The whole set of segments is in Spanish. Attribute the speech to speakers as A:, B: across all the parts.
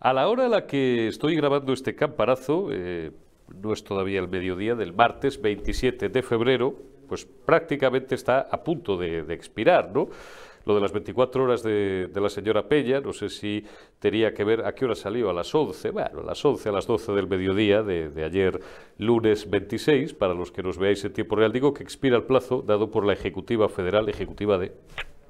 A: A la hora a la que estoy grabando este camparazo, eh, no es todavía el mediodía del martes 27 de febrero, pues prácticamente está a punto de, expirar, ¿no? Lo de las 24 horas de, la señora Peña, no sé si tenía que ver a qué hora salió, a las 11, bueno, a las 11, a las 12 del mediodía de, de ayer, lunes 26, para los que nos veáis en tiempo real, digo que expira el plazo dado por la Ejecutiva Federal, Ejecutiva de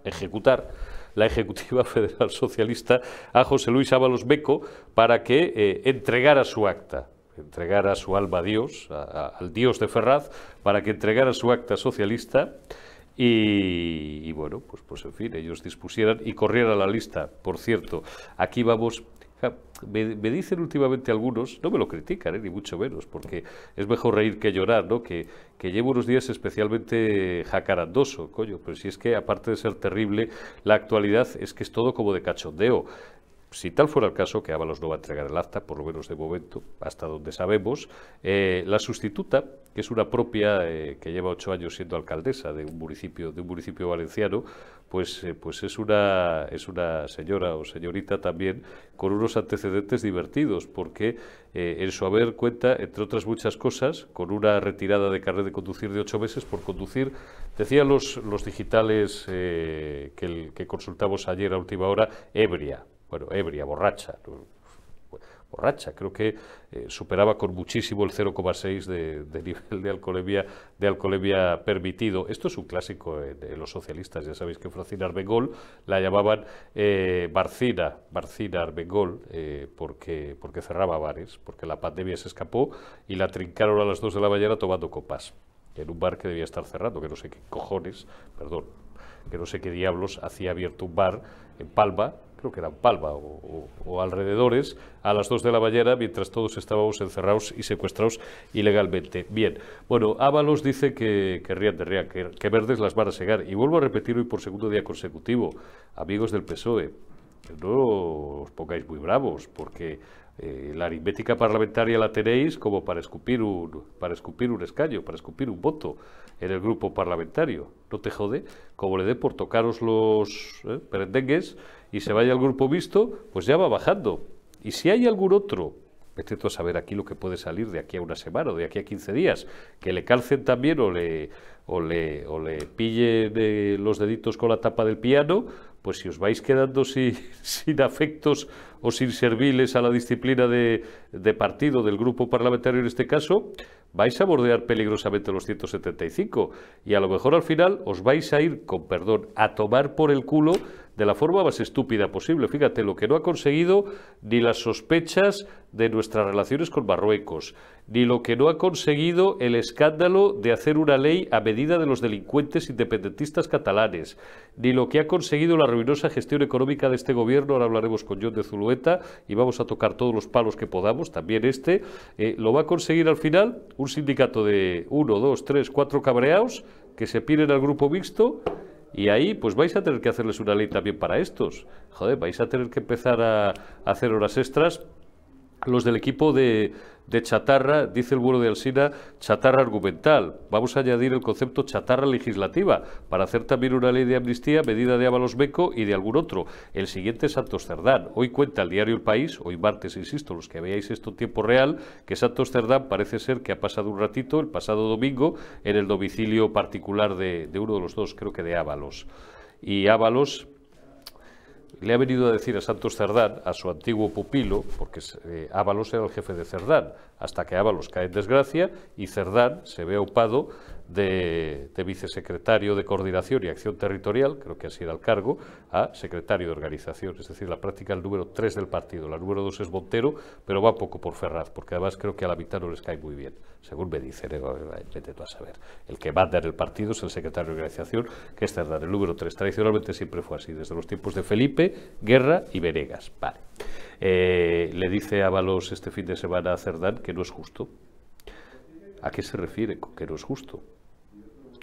A: ejecutar la Ejecutiva Federal Socialista a José Luis Ábalos Beco para que eh, entregara su acta, entregara su alma a Dios, al Dios de Ferraz, para que entregara su acta socialista y, y, bueno, pues, pues en fin, ellos dispusieran y corriera la lista. Por cierto, aquí vamos me, dicen últimamente algunos, no me lo critican, ¿eh? ni mucho menos, porque es mejor reír que llorar, ¿no? Que, que llevo unos días especialmente jacarandoso, coño, pero si es que aparte de ser terrible, la actualidad es que es todo como de cachondeo. Si tal fuera el caso, que Ábalos no va a entregar el acta, por lo menos de momento, hasta donde sabemos, eh, la sustituta, que es una propia eh, que lleva ocho años siendo alcaldesa de un municipio, de un municipio valenciano, pues, eh, pues es, una, es una señora o señorita también con unos antecedentes divertidos, porque en su haber cuenta, entre otras muchas cosas, con una retirada de carnet de conducir de ocho meses por conducir, decían los, los digitales que, que consultamos ayer a última hora, ebria bueno, ebria, borracha, borracha, creo que eh, superaba con muchísimo el 0,6 de, nivel de alcoholemia, de alcoholemia permitido. Esto es un clásico de los socialistas, ya sabéis que Francina Arbengol la llamaban eh, Barcina, Barcina Arbengol, eh, porque, porque cerraba bares, porque la pandemia se escapó y la trincaron a las 2 de la mañana tomando copas en un bar que debía estar cerrado, que no sé qué cojones, perdón, que no sé qué diablos hacía abierto un bar en Palma, creo que era en Palma o, alrededores, a las 2 de la mañana, mientras todos estábamos encerrados y secuestrados ilegalmente. Bien, bueno, Ábalos dice que, que rían de que, que, verdes las van a segar. Y vuelvo a repetir hoy por segundo día consecutivo, amigos del PSOE, no os pongáis muy bravos, porque eh, la aritmética parlamentaria la tenéis como para escupir, un, para escupir un escaño, para escupir un voto en el grupo parlamentario. No te jode, como le dé por tocaros los eh, perendengues y se vaya al grupo visto, pues ya va bajando. Y si hay algún otro, a saber aquí lo que puede salir de aquí a una semana o de aquí a 15 días, que le calcen también o le, o le, o le pille los deditos con la tapa del piano, pues si os vais quedando sin, sin afectos o sin serviles a la disciplina de, de, partido del grupo parlamentario en este caso, vais a bordear peligrosamente los 175 y a lo mejor al final os vais a ir, con perdón, a tomar por el culo de la forma más estúpida posible. Fíjate, lo que no ha conseguido ni las sospechas de nuestras relaciones con Marruecos, ni lo que no ha conseguido el escándalo de hacer una ley a medida de los delincuentes independentistas catalanes, ni lo que ha conseguido la ruinosa gestión económica de este gobierno, ahora hablaremos con John de Zulueta y vamos a tocar todos los palos que podamos, también este, eh, lo va a conseguir al final un sindicato de uno, dos, tres, cuatro cabreados que se piden al grupo mixto y ahí, pues vais a tener que hacerles una ley también para estos. Joder, vais a tener que empezar a, hacer horas extras los del equipo de, de, chatarra, dice el vuelo de Alsina, chatarra argumental. Vamos a añadir el concepto chatarra legislativa para hacer también una ley de amnistía, medida de Ábalos Beco y de algún otro. El siguiente es Santos Cerdán. Hoy cuenta el diario El País, hoy martes, insisto, los que veáis esto en tiempo real, que Santos Cerdán parece ser que ha pasado un ratito, el pasado domingo, en el domicilio particular de, de uno de los dos, creo que de Ábalos. Y Ábalos le ha venido a decir a Santos Cerdán, a su antiguo pupilo, porque eh, Ábalos era el jefe de Cerdán, hasta que Ábalos cae en desgracia y Cerdán se ve ocupado de, vicesecretario de Coordinación y Acción Territorial, creo que así era el cargo, a secretario de Organización, es decir, la práctica el número 3 del partido. La número 2 es Montero, pero va poco por Ferraz, porque además creo que a la mitad no les cae muy bien, según me dicen, eh, vete a saber. El que manda en el partido es el secretario de Organización, que es Cerdán, el número 3. Tradicionalmente siempre fue así, desde los tiempos de Felipe, Guerra y Venegas. Vale. Eh, le dice Ábalos este fin de semana a Cerdán que no es justo. ¿A qué se refiere que no es justo?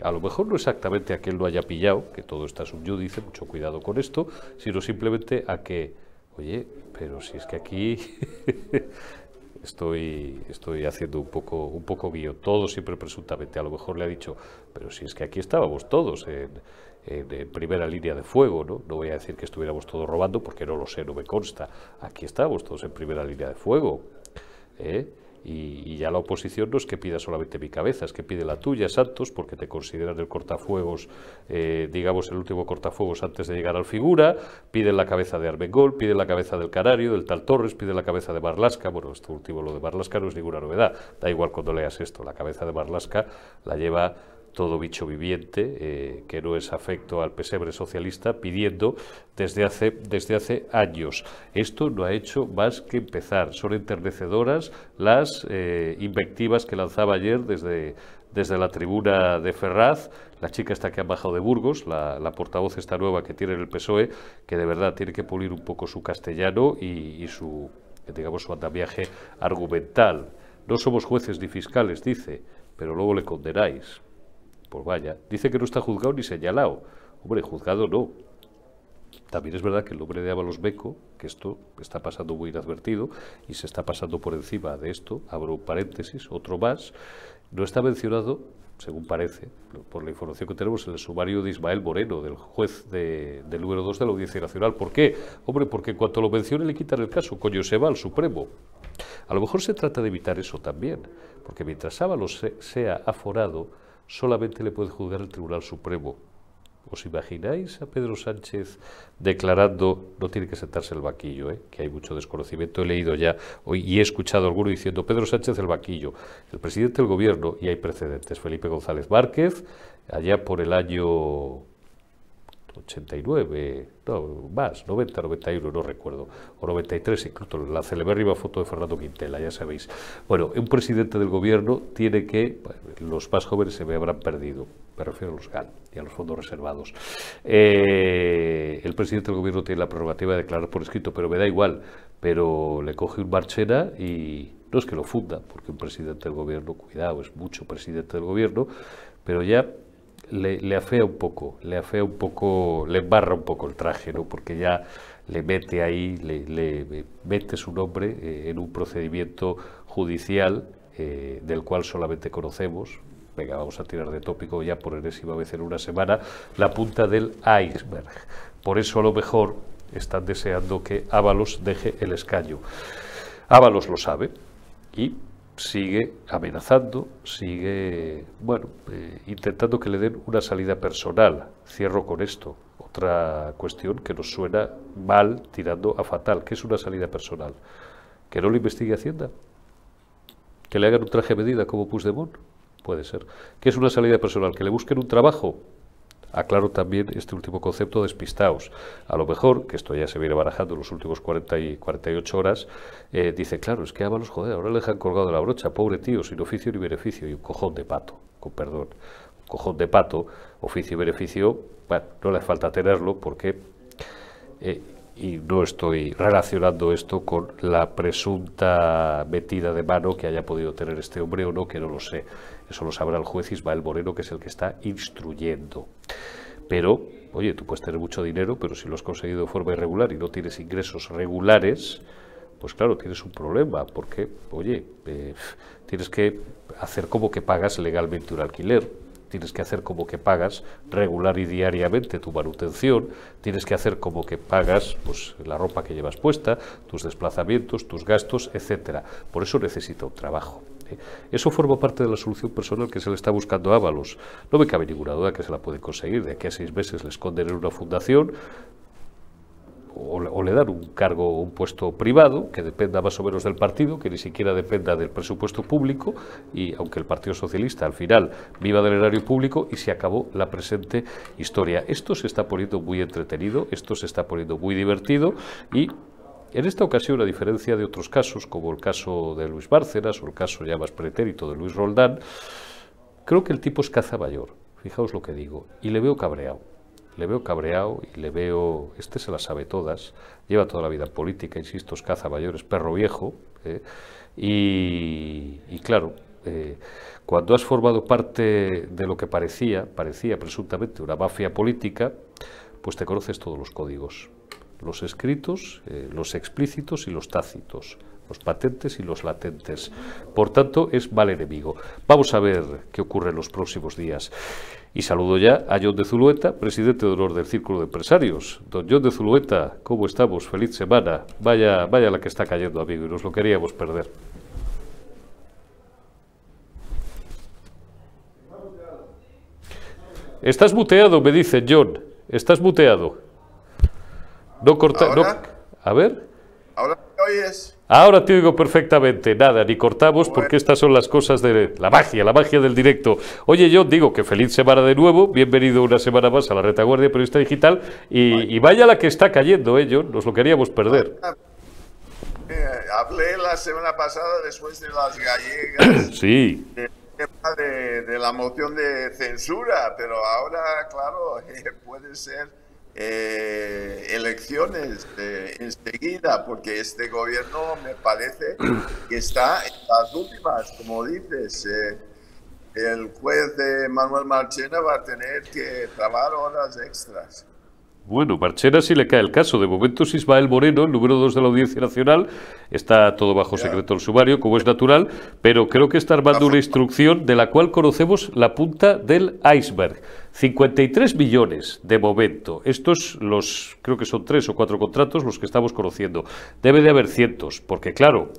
A: A lo mejor no exactamente a que él lo haya pillado, que todo está subyúdice, mucho cuidado con esto, sino simplemente a que, oye, pero si es que aquí estoy, estoy haciendo un poco, un poco guío, todo siempre presuntamente, a lo mejor le ha dicho, pero si es que aquí estábamos todos en, en, primera línea de fuego, ¿no? No voy a decir que estuviéramos todos robando, porque no lo sé, no me consta, aquí estábamos todos en primera línea de fuego, ¿eh? Y, ya la oposición no es que pida solamente mi cabeza, es que pide la tuya, Santos, porque te consideran el cortafuegos, eh, digamos, el último cortafuegos antes de llegar al figura, piden la cabeza de Armengol, piden la cabeza del Canario, del tal Torres, piden la cabeza de Marlasca, bueno, esto último, lo de Marlasca no es ninguna novedad, da igual cuando leas esto, la cabeza de Marlasca la lleva todo bicho viviente eh, que no es afecto al pesebre socialista pidiendo desde hace, desde hace años. Esto no ha hecho más que empezar. Son enternecedoras las eh, invectivas que lanzaba ayer desde, desde la tribuna de Ferraz, la chica está que ha bajado de Burgos, la, portavoz esta nueva que tiene el PSOE, que de verdad tiene que pulir un poco su castellano y, y su, digamos, su andamiaje argumental. No somos jueces ni fiscales, dice, pero luego le condenáis. Pues vaya, dice que no está juzgado ni señalado. Hombre, juzgado no. También es verdad que el nombre de Ábalos Beco, que esto está pasando muy inadvertido y se está pasando por encima de esto, abro un paréntesis, otro más, no está mencionado, según parece, por la información que tenemos en el sumario de Ismael Moreno, del juez de, del número 2 de la Audiencia Nacional. ¿Por qué? Hombre, porque en cuanto lo mencione le quitan el caso, coño, se va al Supremo. A lo mejor se trata de evitar eso también, porque mientras Ábalos sea aforado, solamente le puede juzgar el Tribunal Supremo. ¿Os imagináis a Pedro Sánchez declarando, no tiene que sentarse el vaquillo, ¿eh? que hay mucho desconocimiento, he leído ya hoy y he escuchado alguno diciendo Pedro Sánchez el vaquillo, el presidente del gobierno, y hay precedentes, Felipe González Márquez, allá por el año 89, no, más, 90, 91, no recuerdo, o 93, incluso la celebérrima foto de Fernando Quintela, ya sabéis. Bueno, un presidente del gobierno tiene que, los más jóvenes se me habrán perdido, me refiero a los GAN y a los fondos reservados. Eh, el presidente del gobierno tiene la prerrogativa de declarar por escrito, pero me da igual, pero le coge un marchena y no es que lo funda, porque un presidente del gobierno, cuidado, es mucho presidente del gobierno, pero ya le, afea un poco, le afea un poco, le embarra un poco el traje, ¿no? Porque ya le mete ahí, le, mete su nombre eh, en un procedimiento judicial eh, del cual solamente conocemos, venga, vamos a tirar de tópico ya por enésima vez en una semana, la punta del iceberg. Por eso a lo mejor están deseando que Ábalos deje el escaño. Ábalos lo sabe y sigue amenazando, sigue, bueno, eh, intentando que le den una salida personal. Cierro con esto. Otra cuestión que nos suena mal, tirando a fatal, que es una salida personal. Que no lo investigue Hacienda. Que le hagan un traje medida como Puigdemont. Puede ser. Que es una salida personal. Que le busquen un trabajo Aclaro también este último concepto despistaos. A lo mejor, que esto ya se viene barajando en los últimos 40 y 48 horas, eh, dice, claro, es que Ábalos, joder, ahora le dejan colgado la brocha, pobre tío, sin oficio ni beneficio, y un cojón de pato, con perdón, un cojón de pato, oficio y beneficio, bueno, no le falta tenerlo porque... Eh, y no estoy relacionando esto con la presunta metida de mano que haya podido tener este hombre o no, que no lo sé. Eso lo sabrá el juez Ismael Moreno, que es el que está instruyendo. Pero, oye, tú puedes tener mucho dinero, pero si lo has conseguido de forma irregular y no tienes ingresos regulares, pues claro, tienes un problema, porque, oye, eh, tienes que hacer como que pagas legalmente un alquiler tienes que hacer como que pagas regular y diariamente tu manutención, tienes que hacer como que pagas pues, la ropa que llevas puesta, tus desplazamientos, tus gastos, etcétera. Por eso necesita un trabajo. ¿eh? Eso forma parte de la solución personal que se le está buscando a Ábalos. No me cabe ninguna duda que se la puede conseguir. De aquí a seis meses le esconden en una fundación, o, le dan un cargo, un puesto privado que dependa más o menos del partido, que ni siquiera dependa del presupuesto público, y aunque el Partido Socialista al final viva del erario público y se acabó la presente historia. Esto se está poniendo muy entretenido, esto se está poniendo muy divertido y en esta ocasión, a diferencia de otros casos, como el caso de Luis Bárcenas o el caso ya más pretérito de Luis Roldán, creo que el tipo es caza mayor, fijaos lo que digo, y le veo cabreado le veo cabreado y le veo, este se las sabe todas, lleva toda la vida en política, insisto, es caza mayores, perro viejo, ¿eh? y, claro, eh, cuando has formado parte de lo que parecía, parecía presuntamente una mafia política, pues te conoces todos los códigos, los escritos, eh, los explícitos y los tácitos. Los patentes y los latentes. Por tanto, es mal enemigo. Vamos a ver qué ocurre en los próximos días. Y saludo ya a John de Zulueta, presidente de honor del Círculo de Empresarios. Don John de Zulueta, ¿cómo estamos? Feliz semana. Vaya, vaya la que está cayendo, amigo, y nos lo queríamos perder. Estás muteado, me dice John. Estás muteado. No corta. No, a ver.
B: Ahora me oyes.
A: Ahora te oigo perfectamente. Nada, ni cortamos porque estas son las cosas de la magia, la magia del directo. Oye, yo digo que feliz semana de nuevo. Bienvenido una semana más a la retaguardia periodista digital. Y, vaya la que está cayendo, ¿eh, John? Nos lo queríamos perder.
B: Eh, hablé la semana pasada después de las gallegas.
A: sí.
B: De, de, la moción de censura, pero ahora, claro, puede ser eh, elecciones eh, enseguida, porque este gobierno me parece que está en las últimas, como dices. Eh, el juez de Manuel Marchena va a tener que trabajar horas extras.
A: Bueno, Marchena sí le cae el caso. De momento es Ismael Moreno, el número dos de la Audiencia Nacional. Está todo bajo secreto el sumario, como es natural, pero creo que está armando una instrucción de la cual conocemos la punta del iceberg. 53 millones de momento. Estos, los, creo que son tres o cuatro contratos los que estamos conociendo. Debe de haber cientos, porque claro,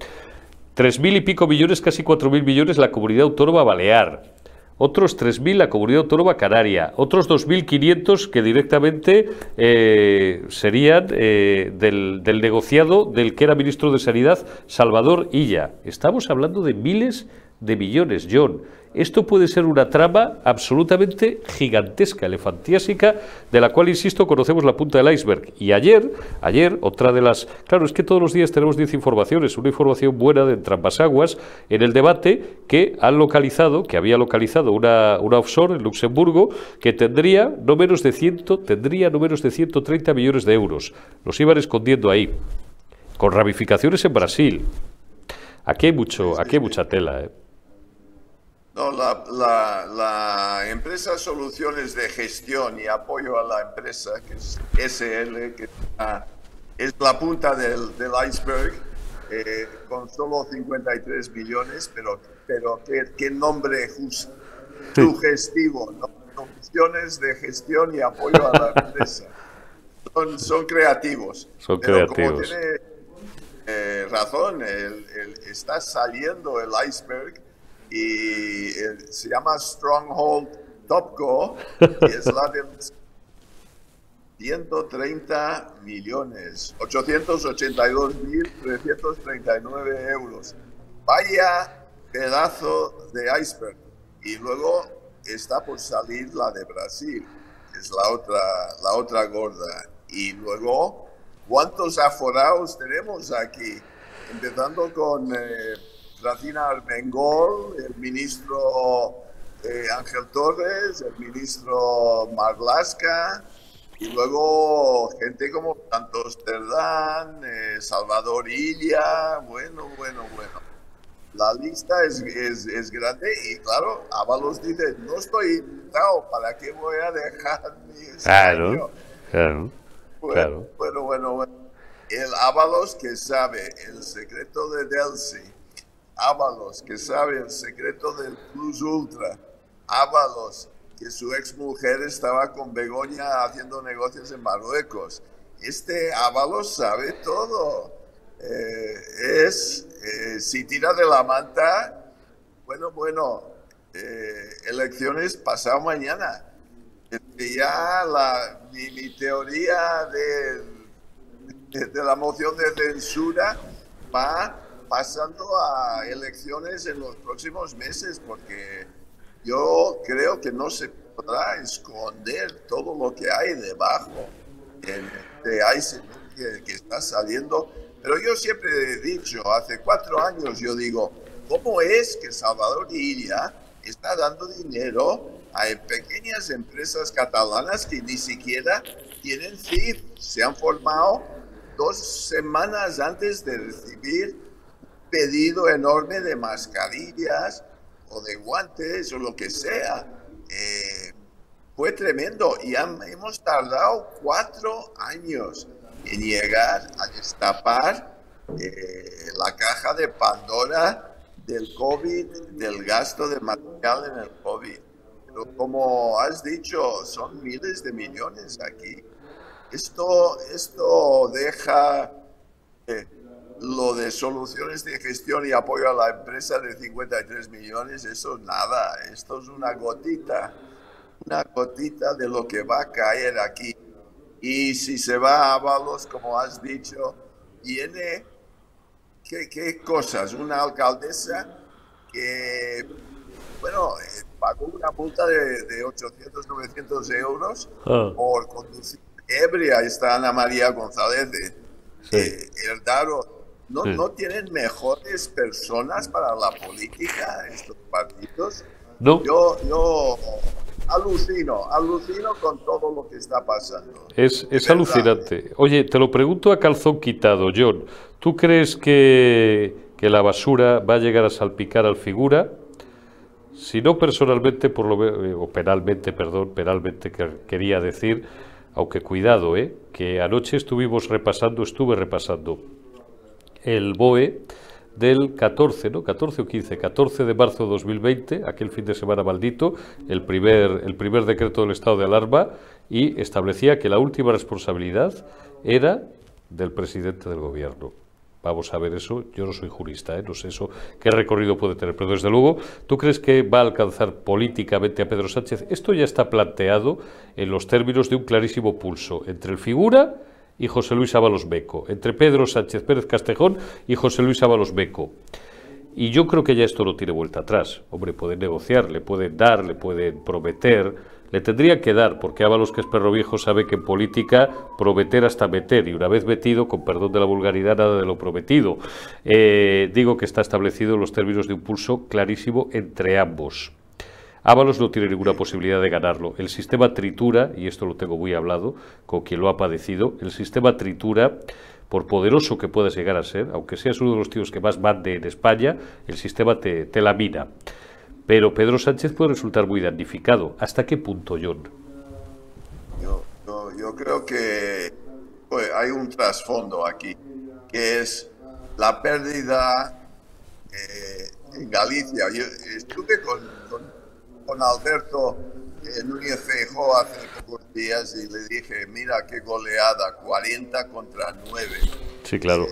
A: tres mil y pico millones, casi cuatro mil millones la comunidad autónoma balear otros 3.000 la Comunidad Autónoma Canaria, otros 2.500 que directamente eh, serían eh, del, del, negociado del que era ministro de Sanidad, Salvador Illa. Estamos hablando de miles de millones, John. Esto puede ser una trama absolutamente gigantesca, elefantiásica, de la cual, insisto, conocemos la punta del iceberg. Y ayer, ayer, otra de las... Claro, es que todos los días tenemos 10 informaciones, una información buena de Trampas Aguas, en el debate que han localizado, que había localizado una, una offshore en Luxemburgo, que tendría no menos de 100, tendría no menos de 130 millones de euros. Los iban escondiendo ahí, con ramificaciones en Brasil. Aquí hay, mucho, aquí hay mucha tela, ¿eh?
B: No, la, la, empresa Soluciones de Gestión y Apoyo a la Empresa, que es SL, que es la punta del, iceberg, eh, con solo 53 millones, pero, pero qué, nombre justo, sugestivo, ¿no? Soluciones de Gestión y Apoyo a la Empresa. Son, son creativos.
A: Son creativos.
B: tiene eh, razón, está saliendo el iceberg y se llama Stronghold Topco y es la de 130 millones, 882 mil 339 euros. Vaya pedazo de iceberg. Y luego está por salir la de Brasil, que es la otra, la otra gorda. Y luego, ¿cuántos aforados tenemos aquí? Empezando con... Eh, Racina Armengol, el ministro eh, Ángel Torres, el ministro Marlasca, y luego gente como Santos Terdán, eh, Salvador Illa, bueno, bueno, bueno. La lista es, es, grande y claro, Ábalos dice, no estoy invitado, ¿para qué voy a dejar mi
A: Claro, claro,
B: bueno, Bueno, bueno, bueno. El Ábalos que sabe el secreto de Delcy, Ábalos, que sabe el secreto del Plus Ultra. Ábalos, que su ex mujer estaba con Begoña haciendo negocios en Marruecos. Este Ábalos sabe todo. Eh, es, eh, si tira de la manta, bueno, bueno, eh, elecciones pasado mañana. Ya la, mi, teoría de, de la moción de censura va pasando a elecciones en los próximos meses, porque yo creo que no se podrá esconder todo lo que hay debajo de ice que, que está saliendo. Pero yo siempre he dicho, hace cuatro años yo digo, ¿cómo es que Salvador Illa está dando dinero a pequeñas empresas catalanas que ni siquiera tienen CIF? Se han formado dos semanas antes de recibir pedido enorme de mascarillas o de guantes o lo que sea. Eh, fue tremendo y hemos tardado cuatro años en llegar a destapar eh, la caja de Pandora del COVID, del gasto de material en el COVID. Pero como has dicho, son miles de millones aquí. Esto, esto deja eh, lo de soluciones de gestión y apoyo a la empresa de 53 millones, eso es nada, esto es una gotita, una gotita de lo que va a caer aquí. Y si se va a Avalos, como has dicho, tiene ¿qué, cosas? Una alcaldesa que, bueno, eh, pagó una multa de, 800, 900 euros ah. por conducir ebria. Está Ana María González de eh, el ¿No, ¿No tienen mejores personas para la política estos partidos?
A: No.
B: Yo, yo alucino, alucino con todo lo que está pasando.
A: Es, es alucinante. Oye, te lo pregunto a calzón quitado, John. ¿Tú crees que, que la basura va a llegar a salpicar al figura? Si no personalmente, por lo eh, o penalmente, perdón, penalmente quería decir, aunque cuidado, ¿eh? que anoche estuvimos repasando, estuve repasando el BOE del 14, ¿no? 14 o 15, 14 de marzo de 2020, aquel fin de semana maldito, el primer, el primer decreto del estado de alarma y establecía que la última responsabilidad era del presidente del gobierno. Vamos a ver eso, yo no soy jurista, ¿eh? no sé eso qué recorrido puede tener, pero desde luego, ¿tú crees que va a alcanzar políticamente a Pedro Sánchez? Esto ya está planteado en los términos de un clarísimo pulso entre el figura y José Luis Ábalos Beco, entre Pedro Sánchez Pérez Castejón y José Luis Ábalos Beco. Y yo creo que ya esto no tiene vuelta atrás. Hombre, pueden negociar, le pueden dar, le pueden prometer, le tendría que dar, porque Ábalos, que es perro viejo, sabe que en política prometer hasta meter, y una vez metido, con perdón de la vulgaridad, nada de lo prometido. Eh, digo que está establecido en los términos de un pulso clarísimo entre ambos. Ábalos no tiene ninguna posibilidad de ganarlo. El sistema tritura, y esto lo tengo muy hablado con quien lo ha padecido, el sistema tritura, por poderoso que puedas llegar a ser, aunque seas uno de los tíos que más mande en España, el sistema te, te lamina. Pero Pedro Sánchez puede resultar muy damnificado. ¿Hasta qué punto, John?
B: Yo, creo que hay un trasfondo aquí, que es la pérdida eh, en Galicia. Yo estuve con Alberto eh, Núñez Feijóo hace pocos días y le dije, mira qué goleada, 40 contra 9.
A: Sí, claro.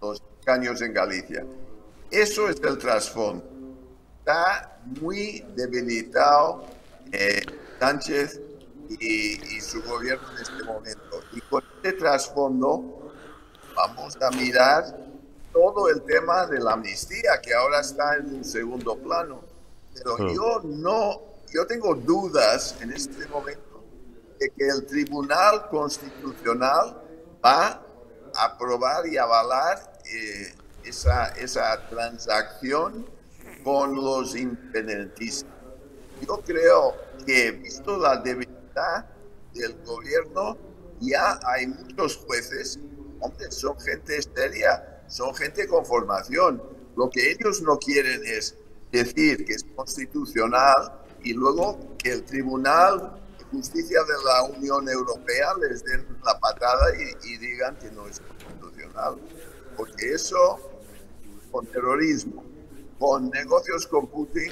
B: los caños en Galicia. Eso es el trasfondo. Está muy debilitado eh, Sánchez y, y, su gobierno en este momento. Y con este trasfondo vamos a mirar todo el tema de la amnistía, que ahora está en un segundo plano. Pero yo no, yo tengo dudas en este momento de que el Tribunal Constitucional va a aprobar y avalar eh, esa, esa transacción con los independentistas. Yo creo que, visto la debilidad del gobierno, ya hay muchos jueces, hombre, son gente seria, son gente con formación. Lo que ellos no quieren es decir que es constitucional y luego que el Tribunal de Justicia de la Unión Europea les den la patada y, digan que no es constitucional. Porque eso, con terrorismo, con negocios con Putin,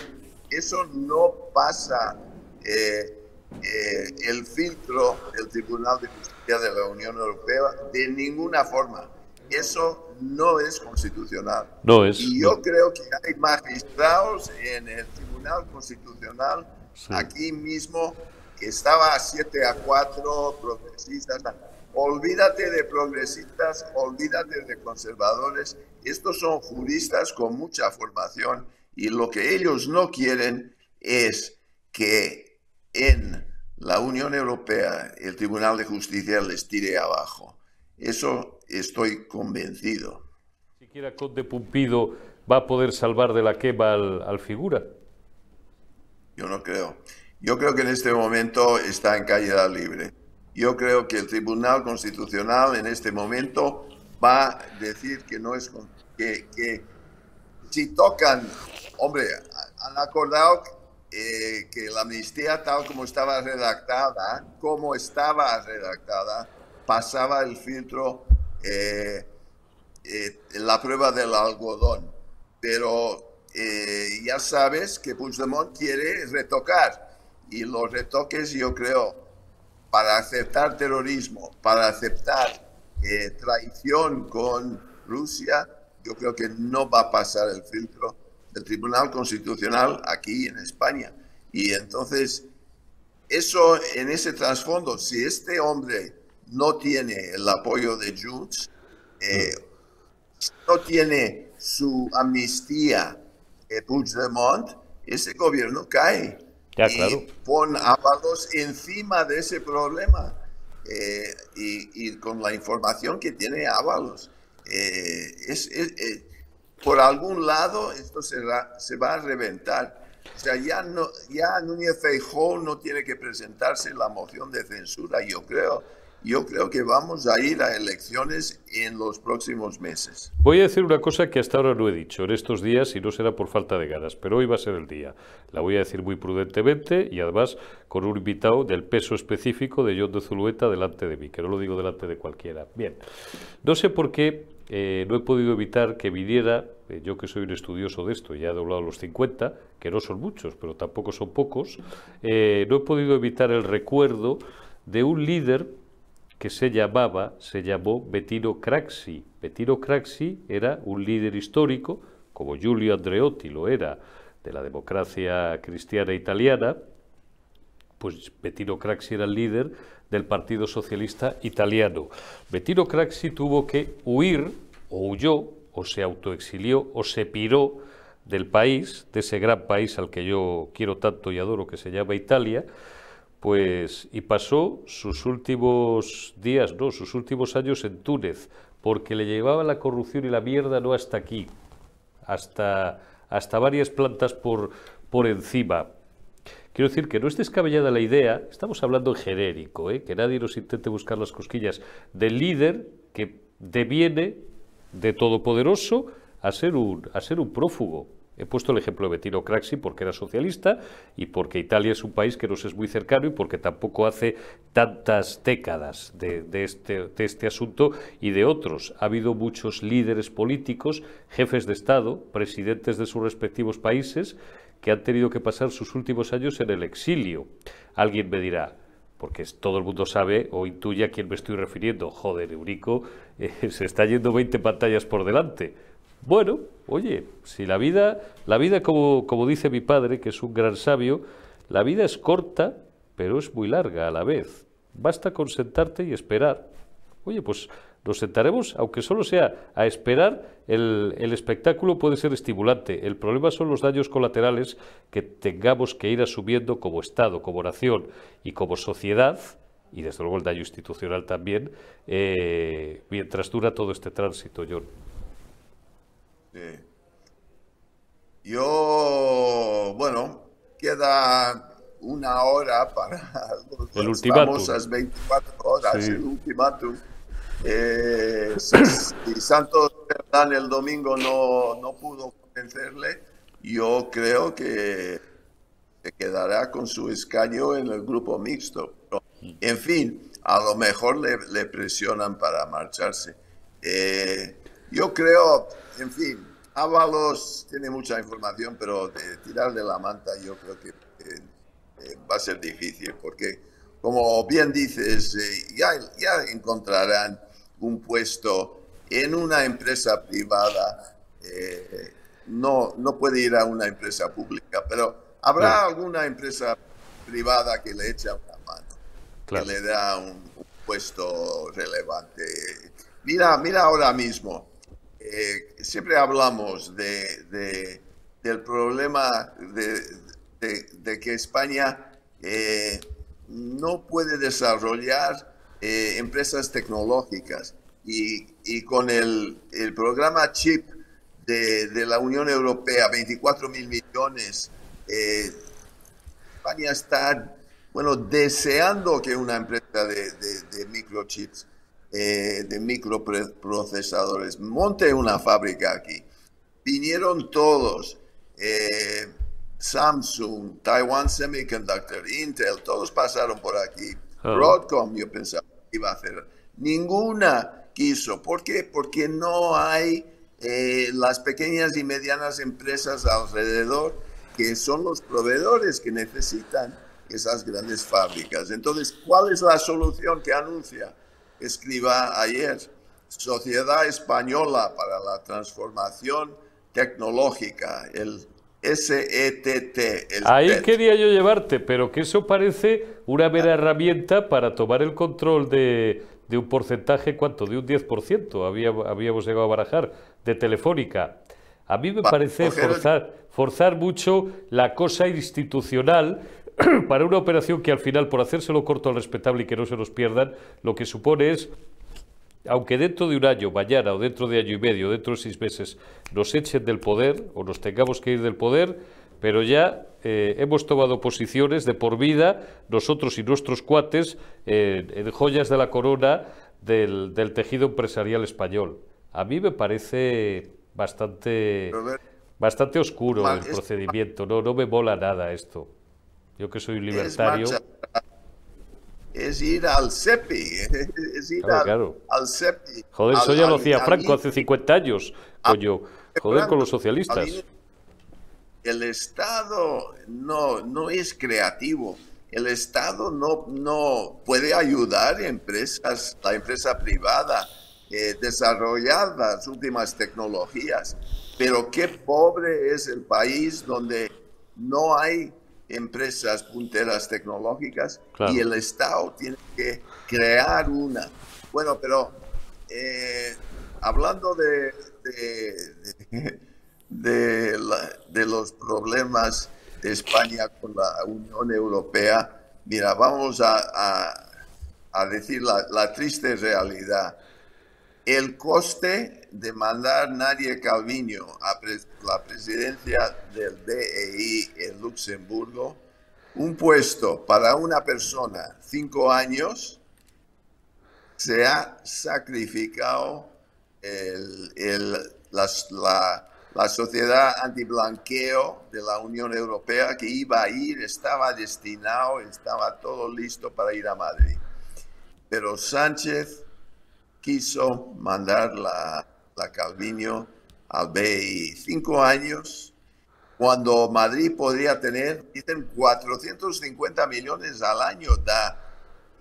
B: eso no pasa eh, eh, el filtro del Tribunal de Justicia de la Unión Europea de ninguna forma. Eso no es constitucional.
A: No es.
B: Y yo creo que hay magistrados en el Tribunal Constitucional aquí mismo que estaba a 7 a 4 progresistas. Olvídate de progresistas, olvídate de conservadores. Estos son juristas con mucha formación y lo que ellos no quieren es que en la Unión Europea el Tribunal de Justicia les tire abajo. Eso estoy convencido.
A: ¿Siquiera Conde Pumpido va a poder salvar de la quema al, figura?
B: Yo no creo. Yo creo que en este momento está en caída libre. Yo creo que el Tribunal Constitucional en este momento va a decir que no es que, que si tocan, hombre, han acordado eh, que la amnistía tal como estaba redactada, como estaba redactada, pasaba el filtro eh, eh, la prueba del algodón. Pero eh, ya sabes que Puigdemont quiere retocar y los retoques yo creo para aceptar terrorismo, para aceptar eh, traición con Rusia, yo creo que no va a pasar el filtro del Tribunal Constitucional aquí en España. Y entonces, eso en ese trasfondo, si este hombre no tiene el apoyo de Junts, eh, no tiene su amnistía eh, Puigdemont, ese gobierno cae.
A: Ya, claro.
B: Y pon Ábalos encima de ese problema. Eh, y, con la información que tiene Ábalos. Eh, es, eh, por algún lado esto se va, se va a reventar. O sea, ya, no, ya Núñez Feijóo no tiene que presentarse la moción de censura, yo creo. Yo creo que vamos a ir a elecciones en los próximos meses.
A: Voy a decir una cosa que hasta ahora no he dicho en estos días y no será por falta de ganas, pero hoy va a ser el día. La voy a decir muy prudentemente y además con un invitado del peso específico de John de Zulueta delante de mí, que no lo digo delante de cualquiera. Bien, no sé por qué eh, no he podido evitar que viniera, eh, yo que soy un estudioso de esto, ya he doblado los 50, que no son muchos, pero tampoco son pocos, eh, no he podido evitar el recuerdo de un líder que se llamaba, se llamó Bettino Craxi. Bettino Craxi era un líder histórico, como Giulio Andreotti lo era, de la democracia cristiana italiana, pues Bettino Craxi era el líder del Partido Socialista Italiano. Bettino Craxi tuvo que huir, o huyó, o se autoexilió, o se piró del país, de ese gran país al que yo quiero tanto y adoro, que se llama Italia, pues y pasó sus últimos días, no, sus últimos años en Túnez, porque le llevaba la corrupción y la mierda no hasta aquí, hasta, hasta varias plantas por, por encima. Quiero decir que no es descabellada la idea, estamos hablando en genérico, ¿eh? que nadie nos intente buscar las cosquillas, del líder que deviene de todopoderoso a ser un, a ser un prófugo. He puesto el ejemplo de Bettino Craxi porque era socialista y porque Italia es un país que nos es muy cercano y porque tampoco hace tantas décadas de, este, de este asunto y de otros. Ha habido muchos líderes políticos, jefes de Estado, presidentes de sus respectivos países, que han tenido que pasar sus últimos años en el exilio. Alguien me dirá, porque todo el mundo sabe o intuye a quién me estoy refiriendo. Joder, Eurico, eh, se está yendo 20 pantallas por delante. Bueno, oye, si la vida, la vida como, como dice mi padre, que es un gran sabio, la vida es corta, pero es muy larga a la vez. Basta con sentarte y esperar. Oye, pues nos sentaremos, aunque solo sea a esperar, el, el, espectáculo puede ser estimulante. El problema son los daños colaterales que tengamos que ir asumiendo como Estado, como nación y como sociedad, y desde luego el daño institucional también, eh, mientras dura todo este tránsito, John.
B: Yo, bueno, queda una hora para
A: el ultimátum.
B: famosas 24 horas, el ultimátum. Eh, si, Santos el domingo no, no pudo convencerle, yo creo que se quedará con su escaño en el grupo mixto. En fin, a lo mejor le, le presionan para marcharse. Eh, yo creo, en fin, Ábalos tiene mucha información, pero de tirar de la manta yo creo que eh, eh, va a ser difícil, porque como bien dices, eh, ya, ya encontrarán un puesto en una empresa privada. no, no puede ir a una empresa pública, pero habrá alguna empresa privada que le eche una mano, que le da un, un puesto relevante. Mira, mira ahora mismo eh, siempre hablamos de, del problema de, que España eh, no puede desarrollar eh, empresas tecnológicas. Y, con el, programa CHIP de, la Unión Europea, 24 mil millones, España está, bueno, deseando que una empresa de microchips eh, de microprocesadores. Monte una fábrica aquí. Vinieron todos. Eh, Samsung, Taiwan Semiconductor, Intel, todos pasaron por aquí. Ah. Broadcom, yo pensaba que iba a hacer. Ninguna quiso. ¿Por qué? Porque no hay eh, las pequeñas y medianas empresas alrededor que son los proveedores que necesitan esas grandes fábricas. Entonces, ¿cuál es la solución que anuncia? Escriba ayer, Sociedad Española para la Transformación Tecnológica, el SETT.
A: Ahí quería yo llevarte, pero que eso parece una mera herramienta para tomar el control de, un porcentaje, ¿cuánto? De un 10%, había, habíamos llegado a barajar, de Telefónica. A mí me parece forzar, forzar mucho la cosa institucional para una operación que al final, por hacérselo corto al respetable y que no se nos pierdan, lo que supone es, aunque dentro de un año, mañana o dentro de año y medio, dentro de seis meses, nos echen del poder o nos tengamos que ir del poder, pero ya eh, hemos tomado posiciones de por vida, nosotros y nuestros cuates, en joyas de la corona del, del tejido empresarial español. A mí me parece bastante, bastante oscuro el procedimiento, no, no me mola nada esto. Yo que soy libertario.
B: Es, ir al CEPI, es ir al, CEPI.
A: Joder, eso ya lo hacía Franco hace 50 años, coño. Joder con los socialistas.
B: El Estado no, no es creativo. El Estado no, no puede ayudar a empresas, la empresa privada eh, desarrollar las últimas tecnologías. Pero qué pobre es el país donde no hay empresas punteras tecnológicas y el Estado tiene que crear una. Bueno, pero eh, hablando de, de, de, los problemas de España con la Unión Europea, mira, vamos a, a, decir la, la triste realidad el coste de mandar Nadia Calviño a la presidencia del BEI en Luxemburgo, un puesto para una persona cinco años, se ha sacrificado la, la sociedad antiblanqueo de la Unión Europea que iba a ir, estaba destinado, estaba todo listo para ir a Madrid. Pero Sánchez quiso mandar la, la Calviño al BI. Cinco años, cuando Madrid podría tener, dicen, 450 millones al año da.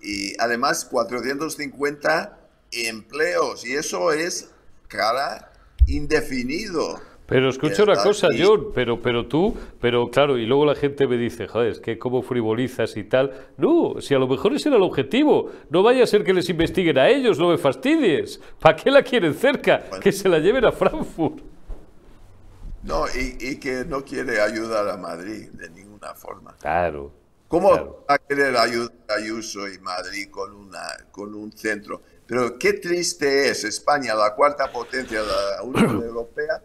B: Y además 450 empleos. Y eso es cara indefinido.
A: Pero escucha una cosa, John, pero, pero tú, pero claro, y luego la gente me dice, joder, es que cómo frivolizas y tal. No, si a lo mejor ese era el objetivo. No vaya a ser que les investiguen a ellos, no me fastidies. ¿Para qué la quieren cerca? Que se la lleven a Frankfurt.
B: No, y, que no quiere ayudar a Madrid de ninguna forma.
A: Claro.
B: ¿Cómo va a querer ayudar a Ayuso y Madrid con, una, con un centro? Pero qué triste es España, la cuarta potencia de la Unión Europea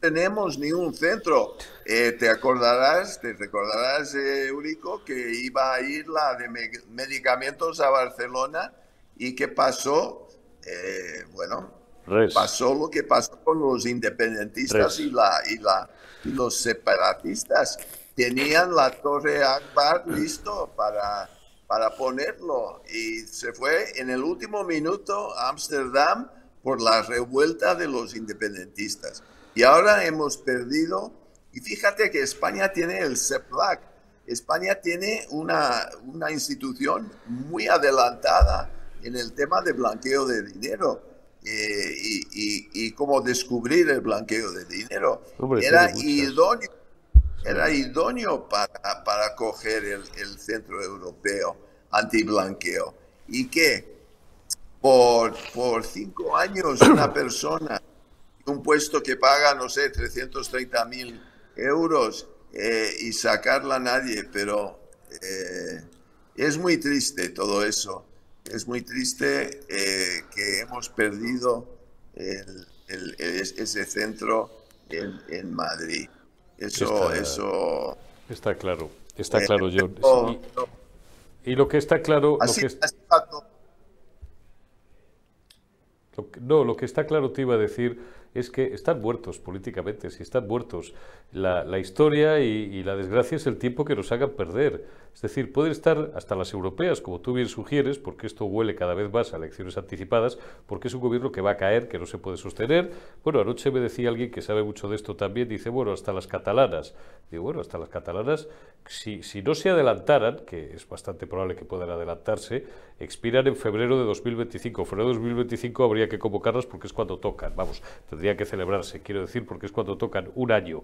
B: tenemos ni un centro. Eh, te acordarás, te recordarás, eh, Eurico, que iba a ir la de medicamentos a Barcelona y qué pasó. Eh, bueno, pasó lo que pasó con los independentistas y, la, y, la, y los separatistas. Tenían la torre Akbar listo para, para ponerlo y se fue en el último minuto a Ámsterdam por la revuelta de los independentistas. Y ahora hemos perdido, y fíjate que España tiene el CEPLAC, España tiene una, una institución muy adelantada en el tema de blanqueo de dinero eh, y, cómo descubrir el blanqueo de dinero. era idóneo, era idóneo para, para coger el, el centro europeo antiblanqueo. ¿Y qué? Por, por cinco años una persona un puesto que paga, no sé, 330 mil euros eh, y sacarla a nadie, pero eh, es muy triste todo eso. Es muy triste eh, que hemos perdido ese centro en, Madrid. Eso,
A: está,
B: eso.
A: Está claro, está claro, John. y, lo que está claro.
B: Así,
A: lo que, no, lo que está claro te iba a decir es que están muertos políticamente, si están muertos. La, historia y, la desgracia es el tiempo que nos hagan perder. Es decir, pueden estar hasta las europeas, como tú bien sugieres, porque esto huele cada vez más a elecciones anticipadas, porque es un gobierno que va a caer, que no se puede sostener. Bueno, anoche me decía alguien que sabe mucho de esto también, dice, bueno, hasta las catalanas. Digo, bueno, hasta las catalanas, si, si no se adelantaran, que es bastante probable que puedan adelantarse, expiran en febrero de 2025. En febrero de 2025 habría que convocarlas porque es cuando tocan, vamos, tendría que celebrarse, quiero decir, porque es cuando tocan un año.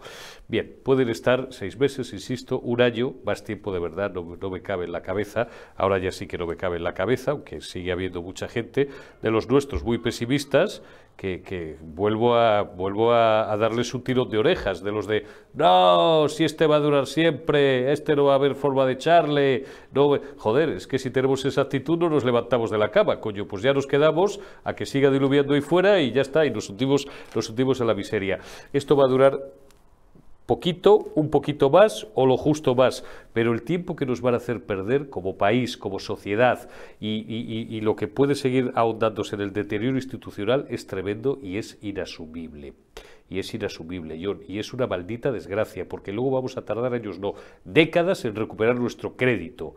A: Bien, pueden estar seis meses, insisto, un año, más tiempo de verdad, no no, me cabe en la cabeza, ahora ya sí que no me cabe en la cabeza, aunque sigue habiendo mucha gente, de los nuestros muy pesimistas, que, vuelvo, a, vuelvo a, darles un tirón de orejas, de los de, no, si este va a durar siempre, este no va a haber forma de echarle, no, joder, es que si tenemos esa actitud no nos levantamos de la cama, coño, pues ya nos quedamos a que siga diluviando ahí fuera y ya está, y nos hundimos, nos hundimos en la miseria. Esto va a durar poquito, un poquito más o lo justo más, pero el tiempo que nos van a hacer perder como país, como sociedad y, lo que puede seguir ahondándose en el deterioro institucional es tremendo y es inasumible. Y es inasumible, John, y es una maldita desgracia, porque luego vamos a tardar años, no, décadas en recuperar nuestro crédito.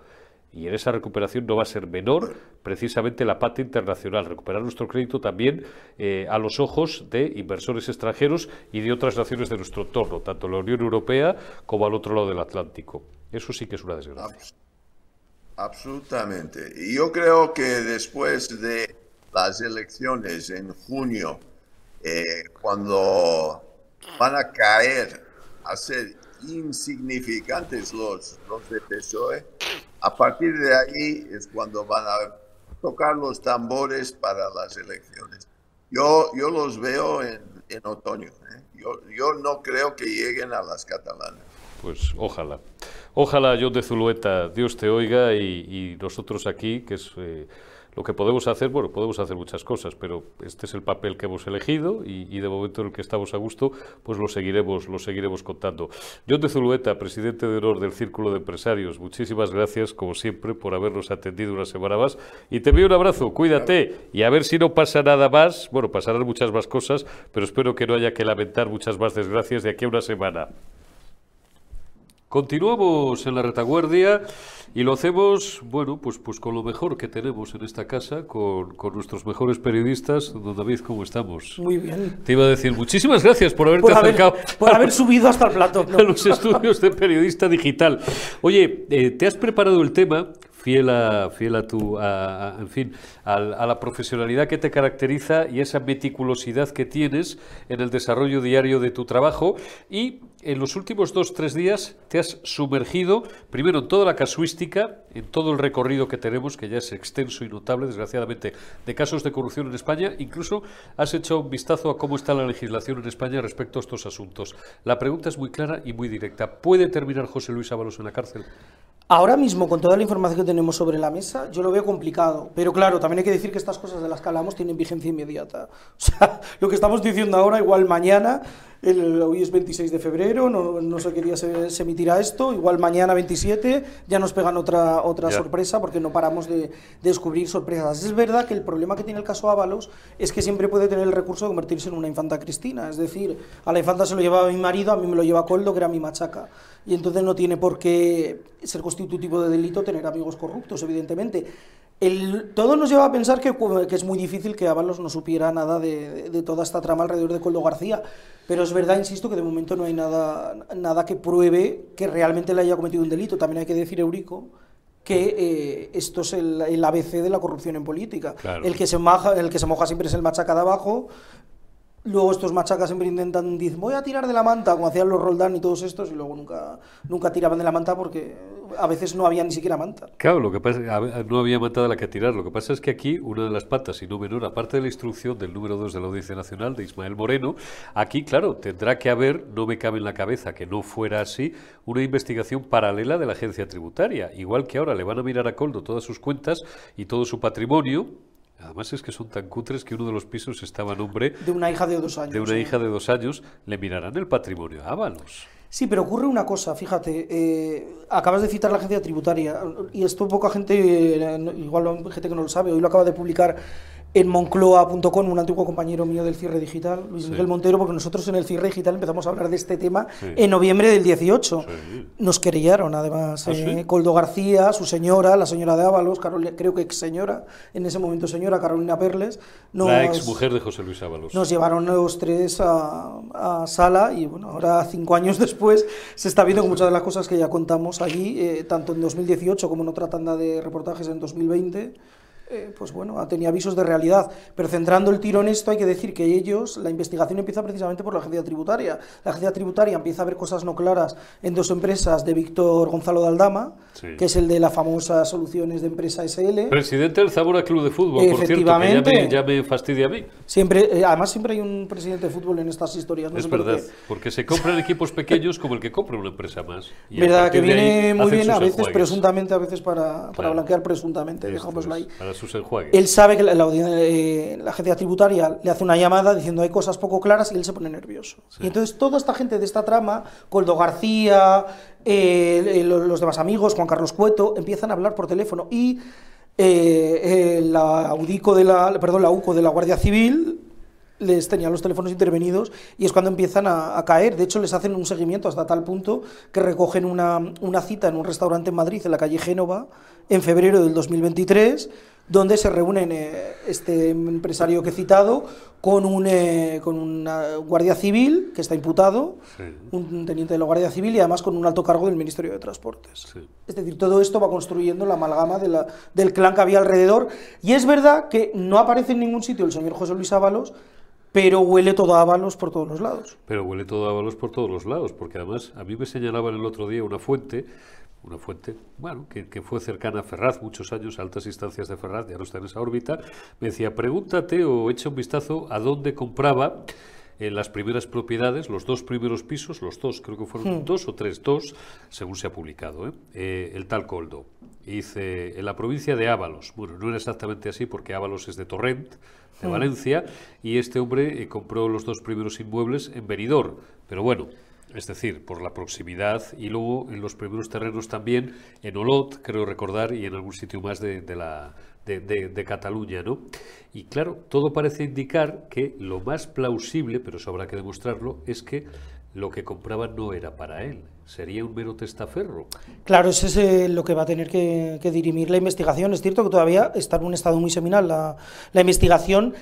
A: Y en esa recuperación no va a ser menor precisamente la pata internacional, recuperar nuestro crédito también eh, a los ojos de inversores extranjeros y de otras naciones de nuestro entorno, tanto la Unión Europea como al otro lado del Atlántico. Eso sí que es una desgracia.
B: Absolutamente. Y yo creo que después de las elecciones en junio, eh, cuando van a caer a ser insignificantes los, los de PSOE, a partir de ahí es cuando van a tocar los tambores para las elecciones. Yo, yo los veo en, otoño. ¿eh? Yo, yo no creo que lleguen a las catalanas.
A: Pues ojalá. Ojalá, John de Zulueta, Dios te oiga y, nosotros aquí, que es... Eh, lo que podemos hacer, bueno, podemos hacer muchas cosas, pero este es el papel que hemos elegido y, de momento en el que estamos a gusto, pues lo seguiremos, lo seguiremos contando. John de Zulueta, presidente de honor del Círculo de Empresarios, muchísimas gracias, como siempre, por habernos atendido una semana más y te envío un abrazo, cuídate y a ver si no pasa nada más, bueno, pasarán muchas más cosas, pero espero que no haya que lamentar muchas más desgracias de aquí a una semana. Continuamos en la retaguardia y lo hacemos, bueno, pues, pues con lo mejor que tenemos en esta casa, con, nuestros mejores periodistas. Don David, ¿cómo estamos?
C: Muy bien.
A: Te iba a decir muchísimas gracias por haberte acercado.
C: por haber subido hasta el plato.
A: A los estudios de periodista digital. Oye, eh, ¿te has preparado el tema? fiel a, fiel a tu, en fin, a, la profesionalidad que te caracteriza y esa meticulosidad que tienes en el desarrollo diario de tu trabajo. Y en los últimos dos, tres días te has sumergido, primero en toda la casuística, en todo el recorrido que tenemos, que ya es extenso y notable, desgraciadamente, de casos de corrupción en España. Incluso has hecho un vistazo a cómo está la legislación en España respecto a estos asuntos. La pregunta es muy clara y muy directa. ¿Puede terminar José Luis Ábalos en la cárcel?
C: Ahora mismo, con toda la información que tenemos sobre la mesa, yo lo veo complicado. Pero claro, también hay que decir que estas cosas de las que hablamos tienen vigencia inmediata. O sea, lo que estamos diciendo ahora, igual mañana, el, hoy es 26 de febrero, no, no sé qué día se, emitirá esto, igual mañana 27 ya nos pegan otra, otra sorpresa porque no paramos de, descubrir sorpresas. Es verdad que el problema que tiene el caso Ábalos es que siempre puede tener el recurso de convertirse en una infanta cristina. Es decir, a la infanta se lo llevaba mi marido, a mí me lo lleva Coldo, que era mi machaca. Y entonces no tiene por qué ser constitutivo de delito tener amigos corruptos, evidentemente. El, todo nos lleva a pensar que, que, es muy difícil que Ábalos no supiera nada de, de, toda esta trama alrededor de Coldo García. Pero es verdad, insisto, que de momento no hay nada, nada que pruebe que realmente le haya cometido un delito. También hay que decir, Eurico, que eh, esto es el, el, ABC de la corrupción en política. El, que se maja, el que se moja siempre es el machaca de abajo, Luego estos machacas siempre intentan, dicen, voy a tirar de la manta, como hacían los Roldán y todos estos, y luego nunca, nunca tiraban de la manta porque a veces no había ni siquiera manta.
A: Claro, lo que pasa no había manta de la que tirar. Lo que pasa es que aquí una de las patas, y no menor, aparte de la instrucción del número 2 de la Audiencia Nacional, de Ismael Moreno, aquí, claro, tendrá que haber, no me cabe en la cabeza que no fuera así, una investigación paralela de la agencia tributaria. Igual que ahora le van a mirar a Coldo todas sus cuentas y todo su patrimonio, Además es que son tan cutres que uno de los pisos estaba a nombre...
C: De una hija de dos años.
A: De una hija de dos años. Le mirarán el patrimonio a Ábalos.
C: Sí, pero ocurre una cosa, fíjate, eh, acabas de citar la agencia tributaria y esto poca gente, igual gente que no lo sabe, hoy lo acaba de publicar en moncloa.com, un antiguo compañero mío del cierre digital, Luis Miguel Montero, porque nosotros en el cierre digital empezamos a hablar de este tema en noviembre del 18. Nos querellaron, además,
A: ¿Ah,
C: eh, Coldo García, su señora, la señora de Ábalos, creo que ex señora, en ese momento señora, Carolina Perles.
A: la ex mujer de José Luis Ábalos.
C: Nos llevaron los tres a, a, sala y bueno, ahora cinco años después se está viendo que muchas de las cosas que ya contamos allí, eh, tanto en 2018 como en otra tanda de reportajes en 2020, eh, pues bueno, tenía avisos de realidad. Pero centrando el tiro en esto, hay que decir que ellos, la investigación empieza precisamente por la agencia tributaria. La agencia tributaria empieza a ver cosas no claras en dos empresas de Víctor Gonzalo de Aldama, que es el de la famosa Soluciones de Empresa SL.
A: Presidente del Zamora Club de Fútbol, por cierto, que ya me, fastidia a mí.
C: Siempre, eh, además, siempre hay un presidente de fútbol en estas historias.
A: es verdad, porque se compran equipos pequeños como el que compra una empresa más.
C: verdad, que viene muy bien a veces, presuntamente, a veces para, para blanquear presuntamente, dejámoslo ahí
A: sus enjuagues.
C: Él sabe que la, eh, la, agencia tributaria le hace una llamada diciendo hay cosas poco claras y él se pone nervioso. Y entonces toda esta gente de esta trama, Coldo García, eh, los demás amigos, Juan Carlos Cueto, empiezan a hablar por teléfono y eh, la UDICO de la, perdón, la UCO de la Guardia Civil les tenían los teléfonos intervenidos y es cuando empiezan a, caer. De hecho, les hacen un seguimiento hasta tal punto que recogen una, una, cita en un restaurante en Madrid, en la calle Génova, en febrero del 2023, donde se reúnen eh, este empresario que he citado con un eh, con una guardia civil que está imputado, un teniente de la Guardia Civil y además con un alto cargo del Ministerio de Transportes. Es decir, todo esto va construyendo la amalgama de la, del clan que había alrededor. Y es verdad que no aparece en ningún sitio el señor José Luis Ábalos, pero huele todo a Ábalos por todos los lados.
A: Pero huele todo a Ábalos por todos los lados, porque además a mí me señalaban el otro día una fuente una fuente, bueno, que, que, fue cercana a Ferraz muchos años, a altas instancias de Ferraz, ya no está en esa órbita, me decía, pregúntate o echa un vistazo a dónde compraba en las primeras propiedades, los dos primeros pisos, los dos, creo que fueron hmm. dos o tres, dos, según se ha publicado, ¿eh? Eh, el tal Coldo. dice, en la provincia de Ábalos, bueno, no era exactamente así porque Ábalos es de Torrent, de hmm. Valencia, y este hombre eh, compró los dos primeros inmuebles en Benidorm, pero bueno, es decir, por la proximidad y luego en los primeros terrenos también en Olot, creo recordar, y en algún sitio más de, la, de, Cataluña, ¿no? Y claro, todo parece indicar que lo más plausible, pero eso habrá que demostrarlo, es que lo que compraba no era para él, sería un mero testaferro.
C: Claro, eso es eh, lo que va a tener que, dirimir la investigación. Es cierto que todavía está en un estado muy seminal la, la investigación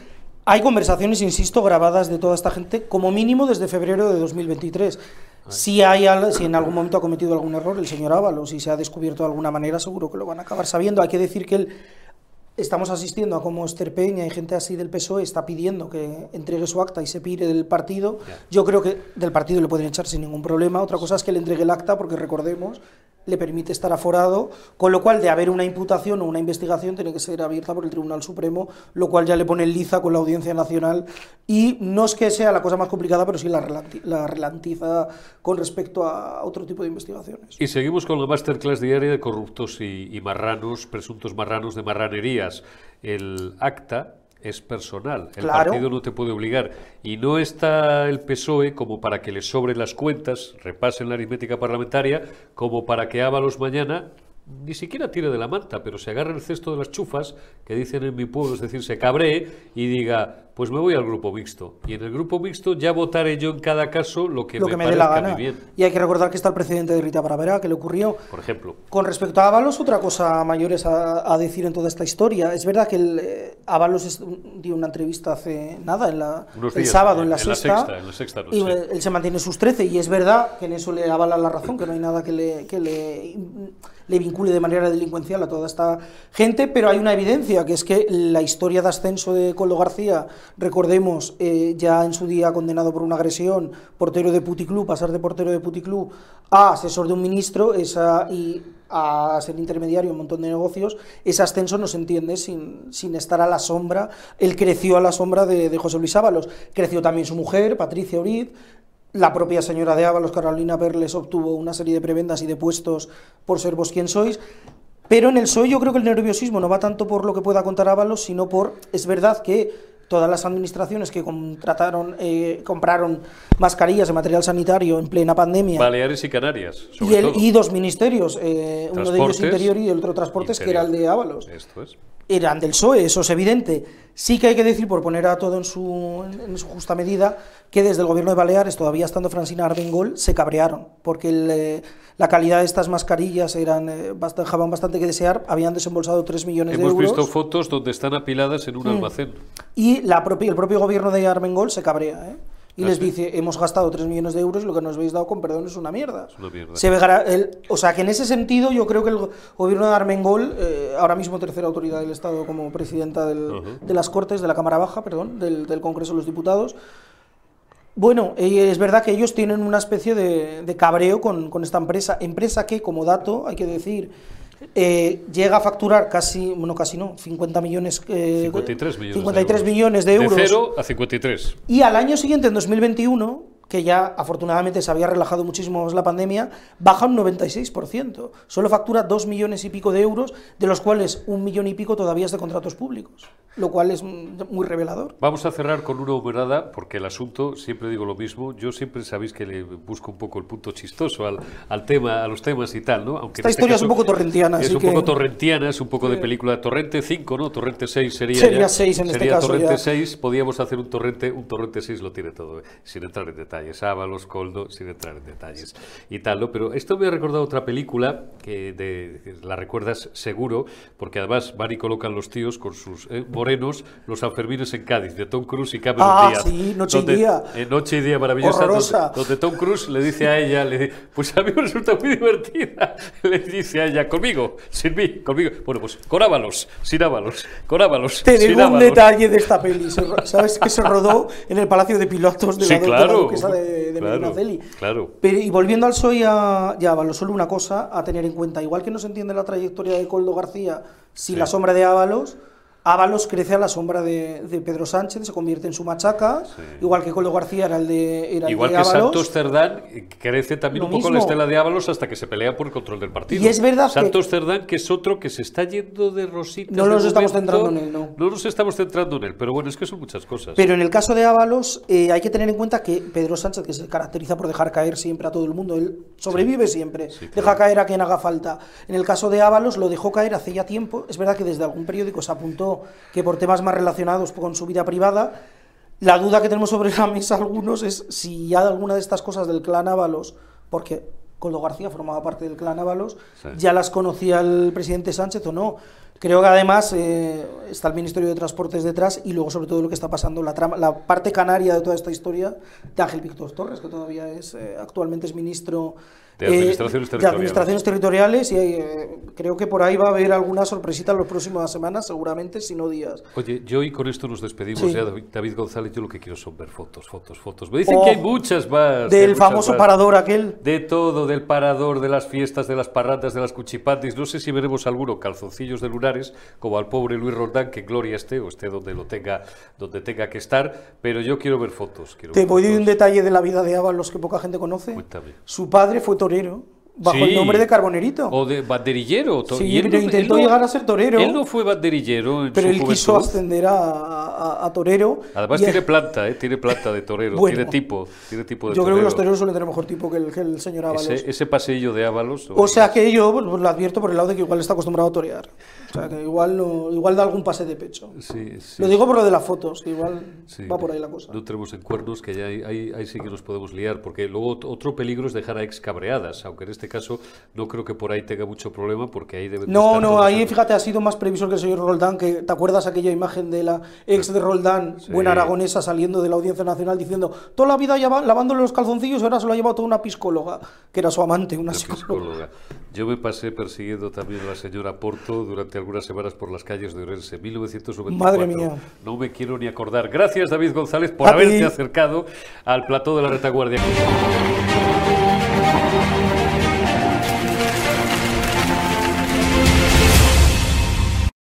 C: hay conversaciones, insisto, grabadas de toda esta gente, como mínimo desde febrero de 2023. Si, hay, si en algún momento ha cometido algún error el señor Ábalos y se ha descubierto de alguna manera, seguro que lo van a acabar sabiendo. Hay que decir que él, estamos asistiendo a cómo Esther Peña y gente así del PSOE está pidiendo que entregue su acta y se pire del partido. Yo creo que del partido le pueden echar sin ningún problema. Otra cosa es que le entregue el acta, porque recordemos le permite estar aforado, con lo cual de haber una imputación o una investigación tiene que ser abierta por el Tribunal Supremo, lo cual ya le pone liza con la Audiencia Nacional y no es que sea la cosa más complicada, pero sí la, relantiza con respecto a otro tipo de investigaciones.
A: Y seguimos con la masterclass diaria de corruptos y, y marranos, presuntos marranos de marranerías. El acta es personal. El partido no te puede obligar. Y no está el PSOE como para que le sobren las cuentas, repasen la aritmética parlamentaria, como para que Ábalos mañana ni siquiera tire de la manta, pero se agarre el cesto de las chufas, que dicen en mi pueblo, es decir, se cabree y diga, pues me voy al grupo mixto. Y en el grupo mixto ya votaré yo en cada caso lo que, me, dé la gana. Bien.
C: Y hay que recordar que está el precedente de Rita Bravera, que le ocurrió.
A: Por ejemplo.
C: Con respecto a Ábalos, otra cosa mayor es a, decir en toda esta historia. Es verdad que el, Ábalos dio una entrevista hace nada, en la, el sábado en la, sexta, y él se mantiene sus 13 y es verdad que en eso le avala la razón, que no hay nada que le, que le le vincule de manera delincuencial a toda esta gente, pero hay una evidencia, que es que la historia de ascenso de Coldo García, recordemos, eh, ya en su día condenado por una agresión, portero de puticlub, pasar de portero de puticlub a asesor de un ministro esa, y a ser intermediario en un montón de negocios, ese ascenso no se entiende sin, sin estar a la sombra. Él creció a la sombra de, José Luis Ábalos. Creció también su mujer, Patricia Uriz, la propia señora de Ábalos, Carolina Perles, obtuvo una serie de prebendas y de puestos por ser vos quien sois. Pero en el PSOE yo creo que el nerviosismo no va tanto por lo que pueda contar Ábalos, sino por, es verdad que todas las administraciones que contrataron, eh, compraron mascarillas de material sanitario en plena pandemia.
A: Baleares y Canarias.
C: y, y, dos ministerios, eh, uno de ellos interior y el otro transportes, que era el de Ábalos.
A: Esto es.
C: Eran del PSOE, eso es evidente. Sí que hay que decir, por poner a todo en su, en su justa medida, que desde el gobierno de Baleares, todavía estando Francina Armengol, se cabrearon, porque el, eh, la calidad de estas mascarillas eran eh, bast- dejaban bastante que desear, habían desembolsado 3 millones
A: Hemos
C: de euros.
A: visto fotos donde están apiladas en un almacén.
C: Y la propia, el propio gobierno de Armengol se cabrea, ¿eh? Y
A: ¿Ah,
C: les
A: sí?
C: dice, hemos gastado 3 millones de euros y lo que nos habéis dado con perdón es una mierda.
A: una mierda.
C: Se el- o sea que en ese sentido yo creo que el go- gobierno de Armengol, eh, ahora mismo tercera autoridad del Estado como presidenta del- de las Cortes, de la Cámara Baja, perdón, del, del Congreso de los Diputados, bueno, eh, es verdad que ellos tienen una especie de, de cabreo con, con esta empresa, empresa que, como dato, hay que decir, eh, llega a facturar casi, bueno, casi no, 50 millones, eh,
A: 53 millones
C: 53
A: de euros.
C: millones de euros.
A: De 0 a 53.
C: Y al año siguiente, en 2021, que ya afortunadamente se había relajado muchísimo más la pandemia, baja un 96%. Solo factura 2 millones y pico de euros, de los cuales un millón y pico todavía es de contratos públicos, lo cual es muy revelador.
A: Vamos a cerrar con una humerada, porque el asunto, siempre digo lo mismo, yo siempre sabéis que le busco un poco el punto chistoso al, al tema, a los temas y tal, ¿no? Aunque
C: Esta
A: este
C: historia es un poco torrentiana,
A: Es
C: así
A: un
C: que-
A: poco torrentiana, es un poco de película Torrente 5, ¿no? Torrente 6 sería
C: Sería
A: ya-
C: 6 en este
A: sería
C: caso,
A: Torrente
C: ya.
A: 6, podíamos hacer un Torrente, un Torrente 6 lo tiene todo, ¿eh? sin entrar en detalles, Ábalos, Coldo, sin entrar en detalles y tal, ¿no? Pero esto me ha recordado otra película que, de, la recuerdas seguro, porque además van y colocan los tíos con sus eh, morenos, los Sanfermines en Cádiz, de Tom Cruise y Cameron
C: Ah,
A: Díaz.
C: sí, Noche y
A: donde-
C: Día.
A: eh, noche y día maravillosa, donde, donde Tom Cruise le dice a ella, le dice, pues a mí me resulta muy divertida, le dice a ella, conmigo, sin mí, conmigo. Bueno, pues con Ábalos, sin Ábalos, con Ábalos,
C: Te digo un detalle de esta peli. ¿Sabes que se rodó en el Palacio de Pilotos de la,
A: Sí,
C: de la
A: claro,
C: duquesa de, de
A: claro, claro.
C: Pero, y volviendo al PSOE y a, y a Ábalos, solo una cosa a tener en cuenta. Igual que no se entiende la trayectoria de Coldo García sin la sombra de Ábalos, Ábalos crece a la sombra de, de Pedro Sánchez, se convierte en su machaca, igual que Coldo García era el de, era el
A: Igual
C: de
A: que
C: Ábalos.
A: Santos Cerdán crece también
C: Lo
A: un poco la estela de Ábalos hasta que se pelea por el control del partido.
C: Y es verdad que-
A: Santos Cerdán, que es otro que se está yendo de rositas.
C: No nos estamos centrando en él, no.
A: No nos estamos centrando en él, pero bueno, es que son muchas cosas.
C: Pero en el caso de Ábalos, eh, hay que tener en cuenta que Pedro Sánchez, que se caracteriza por dejar caer siempre a todo el mundo, él sobrevive siempre,
A: sí,
C: deja caer a quien haga falta. En el caso de Ábalos, lo dejó caer hace ya tiempo. Es verdad que desde algún periódico se apuntó que por temas más relacionados con su vida privada, la duda que tenemos sobre la mesa algunos es si ya alguna de estas cosas del clan Ábalos, porque Coldo García formaba parte del clan Ábalos,
A: Sí.
C: ya las conocía el presidente Sánchez o no. Creo que además eh, está el Ministerio de Transportes detrás y luego sobre todo lo que está pasando, la, trama, la parte canaria de toda esta historia de Ángel Víctor Torres, que todavía es eh, actualmente es ministro
A: De
C: eh,
A: Administraciones
C: de
A: Territoriales.
C: Administraciones Territoriales y eh, creo que por ahí va a haber alguna sorpresita en las próximas semanas, seguramente, si no días.
A: Oye, yo y con esto nos despedimos
C: Sí.
A: ya, David, González. Yo lo que quiero son ver fotos, fotos, fotos. Me dicen
C: Oh,
A: que hay muchas más.
C: Del
A: muchas
C: famoso
A: más.
C: parador aquel.
A: De todo, del parador, de las fiestas, de las parrandas, de las cuchipatis. No sé si veremos alguno calzoncillos de lunares, como al pobre Luis Roldán, que gloria esté, o esté donde lo tenga, donde tenga que estar. Pero yo quiero ver fotos. Quiero
C: Te
A: ver
C: voy a un detalle de la vida de Ábalos que poca gente conoce.
A: Cuéntame.
C: Su padre fue torero, Loureiro bajo
A: Sí.
C: el nombre de Carbonerito.
A: O de banderillero.
C: Sí,
A: y él
C: pero intentó llegar a ser torero.
A: Él no fue banderillero en
C: pero
A: su
C: él quiso
A: juventud.
C: ascender a, a- a torero.
A: Además tiene planta, ¿eh? tiene planta de torero,
C: Bueno.
A: tiene tipo, tiene tipo de
C: Yo creo que los
A: torero.
C: toreros suelen tener mejor tipo que el, que el señor Ábalos.
A: Ese, ese pasillo de Ábalos.
C: O sea que yo pues, lo advierto por el lado de que igual está acostumbrado a torear. O sea que igual, no, igual da algún pase de pecho.
A: Sí, sí,
C: Lo digo por lo de las fotos, que igual
A: sí.
C: va por ahí la cosa.
A: No tenemos en cuernos, que ya ahí, ahí- ahí sí que nos podemos liar, porque luego ot- otro peligro es dejar a ex cabreadas, aunque en este caso no creo que por ahí tenga mucho problema, porque ahí deben de
C: No, no, ahí fíjate, ha sido más previsor que el señor Roldán, que ¿te acuerdas aquella imagen de la ex de Roldán, buena aragonesa, saliendo de la Audiencia Nacional diciendo toda la vida lleva- lavándole los calzoncillos y ahora se lo ha llevado toda una piscóloga, que era su amante, una psicóloga.
A: psicóloga. Yo me pasé persiguiendo también a la señora Porto durante algunas semanas por las calles de Orense, 1994.
C: Madre mía.
A: No me quiero ni acordar. Gracias, David González, por
C: A
A: haberte
C: ti.
A: acercado al plató de la retaguardia.